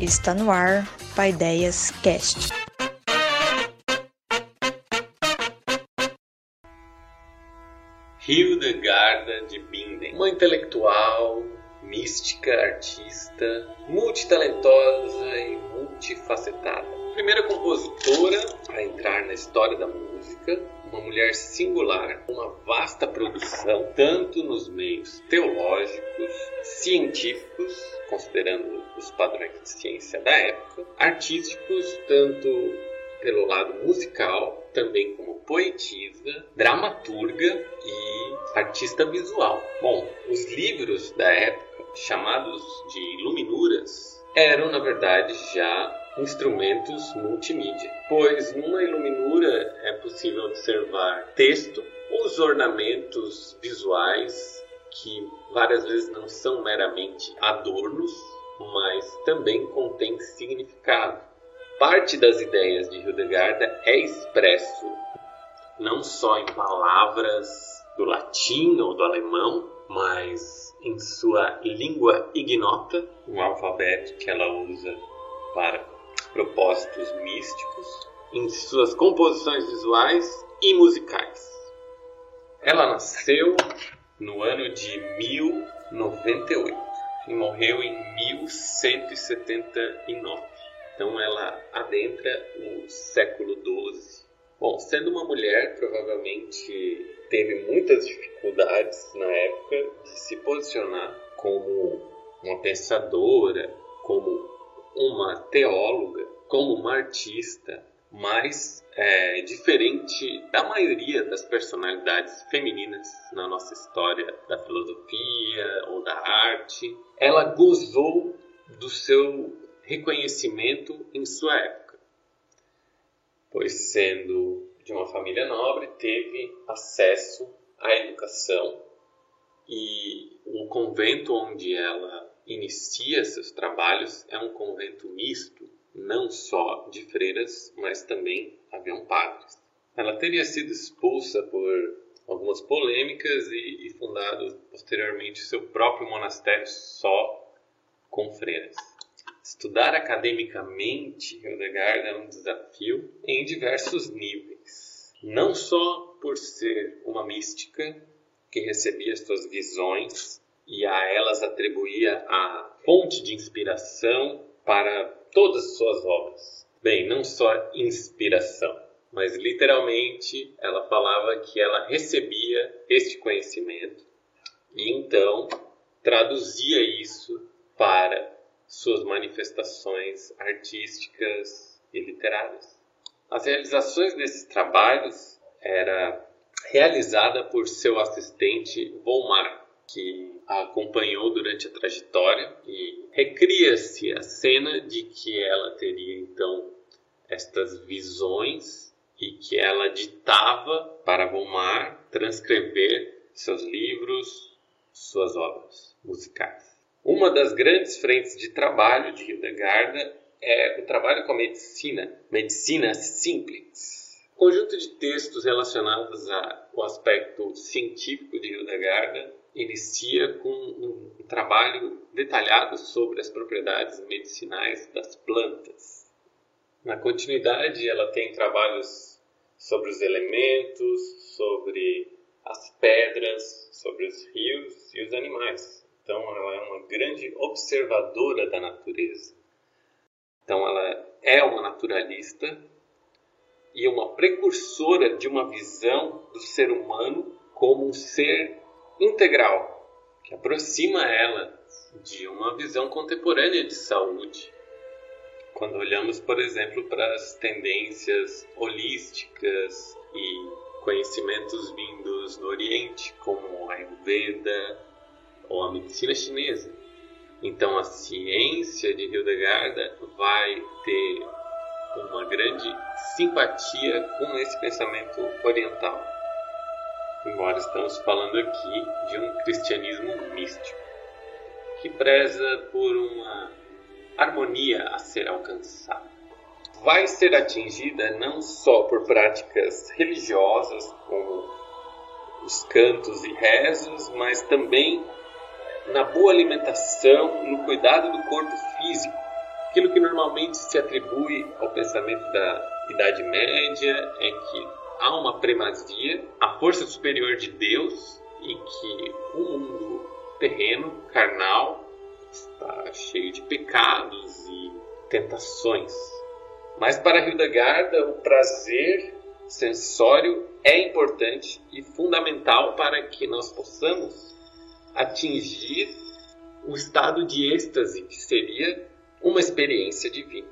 Está no ar Paideias Cast. Hildegarda de Bingen, uma intelectual, mística, artista, multitalentosa e multifacetada. Primeira compositora a entrar na história da música, uma mulher singular, uma vasta produção, tanto nos meios teológicos, científicos, considerando os padrões de ciência da época, artísticos, tanto pelo lado musical, também como poetisa, dramaturga e artista visual. Bom, os livros da época, chamados de iluminuras, eram na verdade já instrumentos multimídia, pois numa iluminura é possível observar texto, os ornamentos visuais que várias vezes não são meramente adornos, mas também contêm significado. Parte das ideias de Hildegarda é expresso não só em palavras do latim ou do alemão, mas em sua língua ignota, um alfabeto que ela usa para propósitos místicos, em suas composições visuais e musicais. Ela nasceu no ano de 1098 e morreu em 1179. Então ela adentra o século XII. Bom, sendo uma mulher, provavelmente teve muitas dificuldades na época de se posicionar como uma pensadora, como uma teóloga, como uma artista, mas é, diferente da maioria das personalidades femininas na nossa história da filosofia ou da arte, ela gozou do seu reconhecimento em sua época, pois sendo de uma família nobre, teve acesso à educação e o convento onde ela inicia seus trabalhos é um convento misto, não só de freiras, mas também haviam padres. Ela teria sido expulsa por algumas polêmicas e, e fundado posteriormente seu próprio monastério só com freiras. Estudar academicamente Hildegard é um desafio em diversos níveis. Não só por ser uma mística que recebia suas visões e a elas atribuía a fonte de inspiração para todas as suas obras. Bem, não só inspiração, mas literalmente ela falava que ela recebia este conhecimento e então traduzia isso para suas manifestações artísticas e literárias. As realizações desses trabalhos era realizada por seu assistente Volmar, que a acompanhou durante a trajetória e recria-se a cena de que ela teria então estas visões e que ela ditava para Volmar transcrever seus livros, suas obras musicais. Uma das grandes frentes de trabalho de Hildegarda é o trabalho com a medicina, medicina simples. Conjunto de textos relacionados ao aspecto científico de Hildegarda inicia com um trabalho detalhado sobre as propriedades medicinais das plantas. Na continuidade, ela tem trabalhos sobre os elementos, sobre as pedras, sobre os rios e os animais. Então, ela é uma grande observadora da natureza. Então, ela é uma naturalista e uma precursora de uma visão do ser humano como um ser integral, que aproxima ela de uma visão contemporânea de saúde. Quando olhamos, por exemplo, para as tendências holísticas e conhecimentos vindos do Oriente, como a Ayurveda ou a medicina chinesa. Então, a ciência de Hildegarda vai ter uma grande simpatia com esse pensamento oriental embora estamos falando aqui de um cristianismo místico, que preza por uma harmonia a ser alcançada. Vai ser atingida não só por práticas religiosas, como os cantos e rezos, mas também na boa alimentação, no cuidado do corpo físico, Aquilo que normalmente se atribui ao pensamento da Idade Média é que há uma primazia, a força superior de Deus e que o mundo terreno, carnal, está cheio de pecados e tentações. Mas para Hildegarda, o prazer sensório é importante e fundamental para que nós possamos atingir o estado de êxtase, que seria uma experiência divina.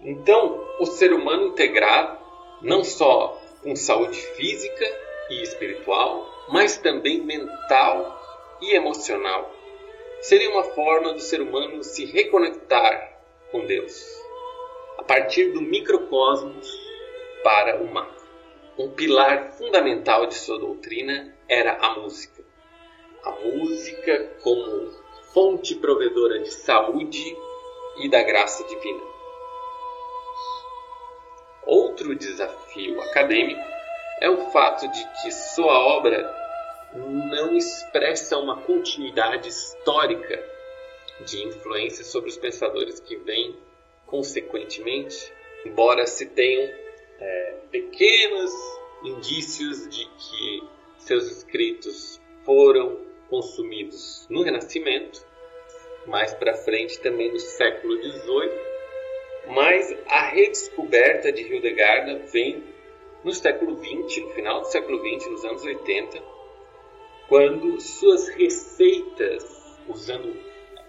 Então, o ser humano integrado, não só com saúde física e espiritual, mas também mental e emocional, seria uma forma do ser humano se reconectar com Deus, a partir do microcosmos para o macro. Um pilar fundamental de sua doutrina era a música. A música como fonte provedora de saúde e da graça divina. Outro desafio acadêmico é o fato de que sua obra não expressa uma continuidade histórica de influência sobre os pensadores que vêm consequentemente, embora se tenham é, pequenos indícios de que seus escritos foram consumidos no Renascimento, mais para frente também no século XVIII, mas a redescoberta de Hildegarda vem no século XX, no final do século XX, nos anos 80, quando suas receitas usando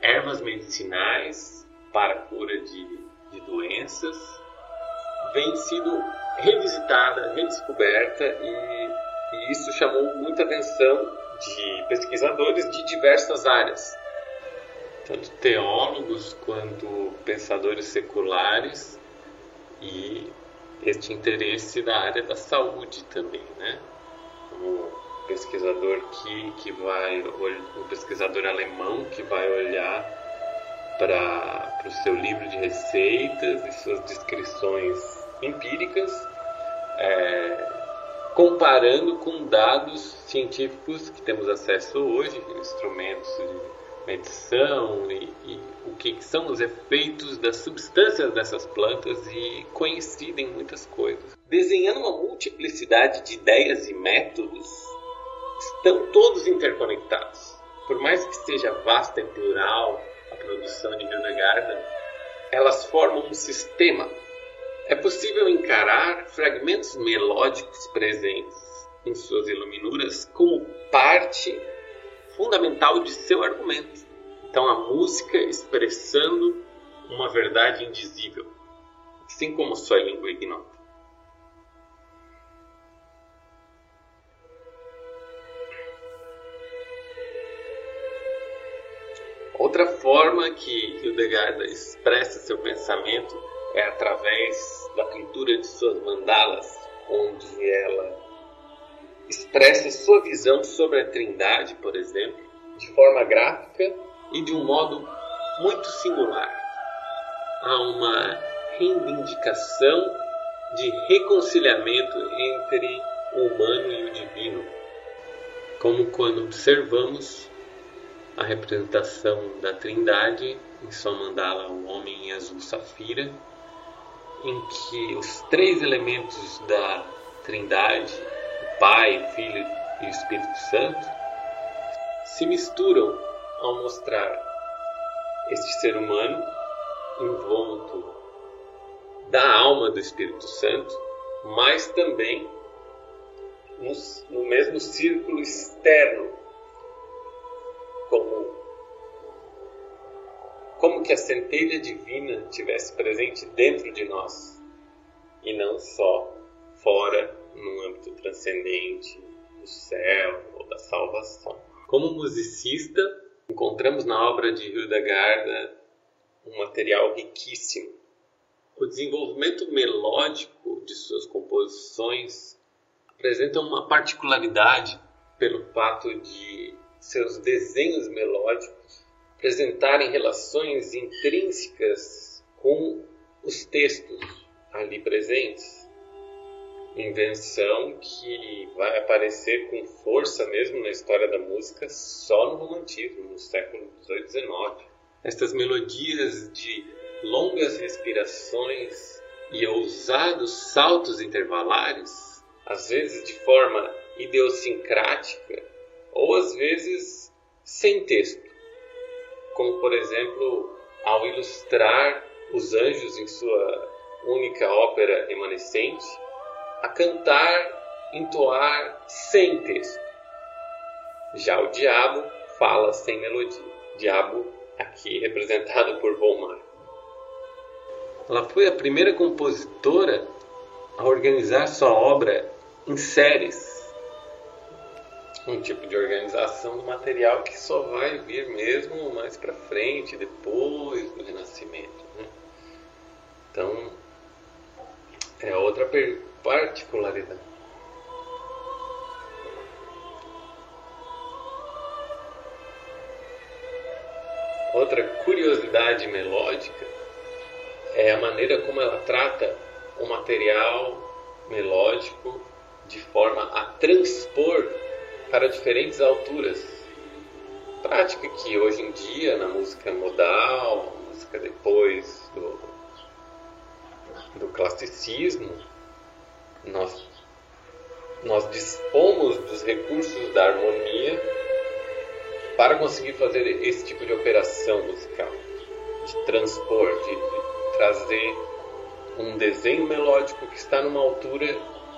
ervas medicinais para cura de, de doenças vem sido revisitada, redescoberta e, e isso chamou muita atenção de pesquisadores de diversas áreas, tanto teólogos quanto pensadores seculares e este interesse da área da saúde também, né? Como pesquisador que, que vai, um pesquisador alemão que vai olhar para o seu livro de receitas e suas descrições empíricas, é, comparando com dados científicos que temos acesso hoje, instrumentos de medição e, e o que são os efeitos das substâncias dessas plantas e coincidem muitas coisas. Desenhando uma multiplicidade de ideias e métodos, estão todos interconectados. Por mais que seja vasta e plural a produção de Hildegard, elas formam um sistema. É possível encarar fragmentos melódicos presentes em suas iluminuras como parte fundamental de seu argumento. Então, a música expressando uma verdade indizível, assim como sua língua ignota. Outra forma que Hildegard expressa seu pensamento é através da pintura de suas mandalas, onde ela expressa sua visão sobre a Trindade, por exemplo, de forma gráfica e de um modo muito singular. Há uma reivindicação de reconciliamento entre o humano e o divino, como quando observamos a representação da Trindade em sua mandala O Homem em Azul Safira, em que os três elementos da Trindade, Pai, Filho e Espírito Santo, se misturam ao mostrar este ser humano envolto da alma do Espírito Santo, mas também no, no mesmo círculo externo. Como como que a centelha divina tivesse presente dentro de nós e não só fora no âmbito transcendente do céu ou da salvação. Como musicista, encontramos na obra de Hildegard um material riquíssimo. O desenvolvimento melódico de suas composições apresenta uma particularidade pelo fato de seus desenhos melódicos apresentarem relações intrínsecas com os textos ali presentes. Invenção que vai aparecer com força mesmo na história da música só no romantismo, no século XVIII e XIX. Estas melodias de longas respirações e ousados saltos intervalares, às vezes de forma idiosincrática ou às vezes sem texto, como por exemplo ao ilustrar os anjos em sua única ópera remanescente, a cantar, entoar sem texto. Já o diabo fala sem melodia. Diabo aqui representado por Volmar. Ela foi a primeira compositora a organizar sua obra em séries. Um tipo de organização do material que só vai vir mesmo mais para frente, depois do Renascimento. Né? Então, é outra particularidade. Outra curiosidade melódica é a maneira como ela trata o material melódico de forma a transpor para diferentes alturas. Prática que hoje em dia na música modal, música depois do, do classicismo, nós, nós dispomos dos recursos da harmonia para conseguir fazer esse tipo de operação musical, de transpor, de, de trazer um desenho melódico que está numa altura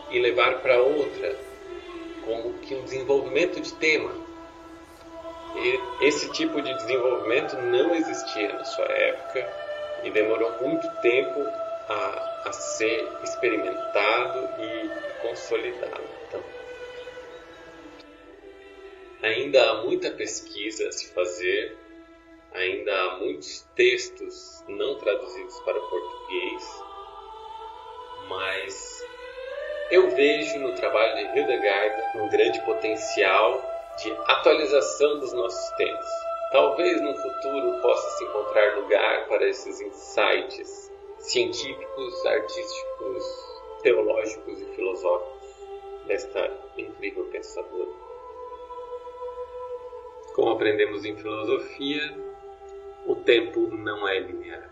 e levar para outra, como que um desenvolvimento de tema. E esse tipo de desenvolvimento não existia na sua época e demorou muito tempo a, a ser experimentado e consolidado. Então, Ainda há muita pesquisa a se fazer, ainda há muitos textos não traduzidos para o português, mas eu vejo no trabalho de Hildegard um grande potencial de atualização dos nossos tempos. Talvez no futuro possa se encontrar lugar para esses insights científicos, artísticos, teológicos e filosóficos desta incrível pensadora. Como aprendemos em filosofia, o tempo não é linear.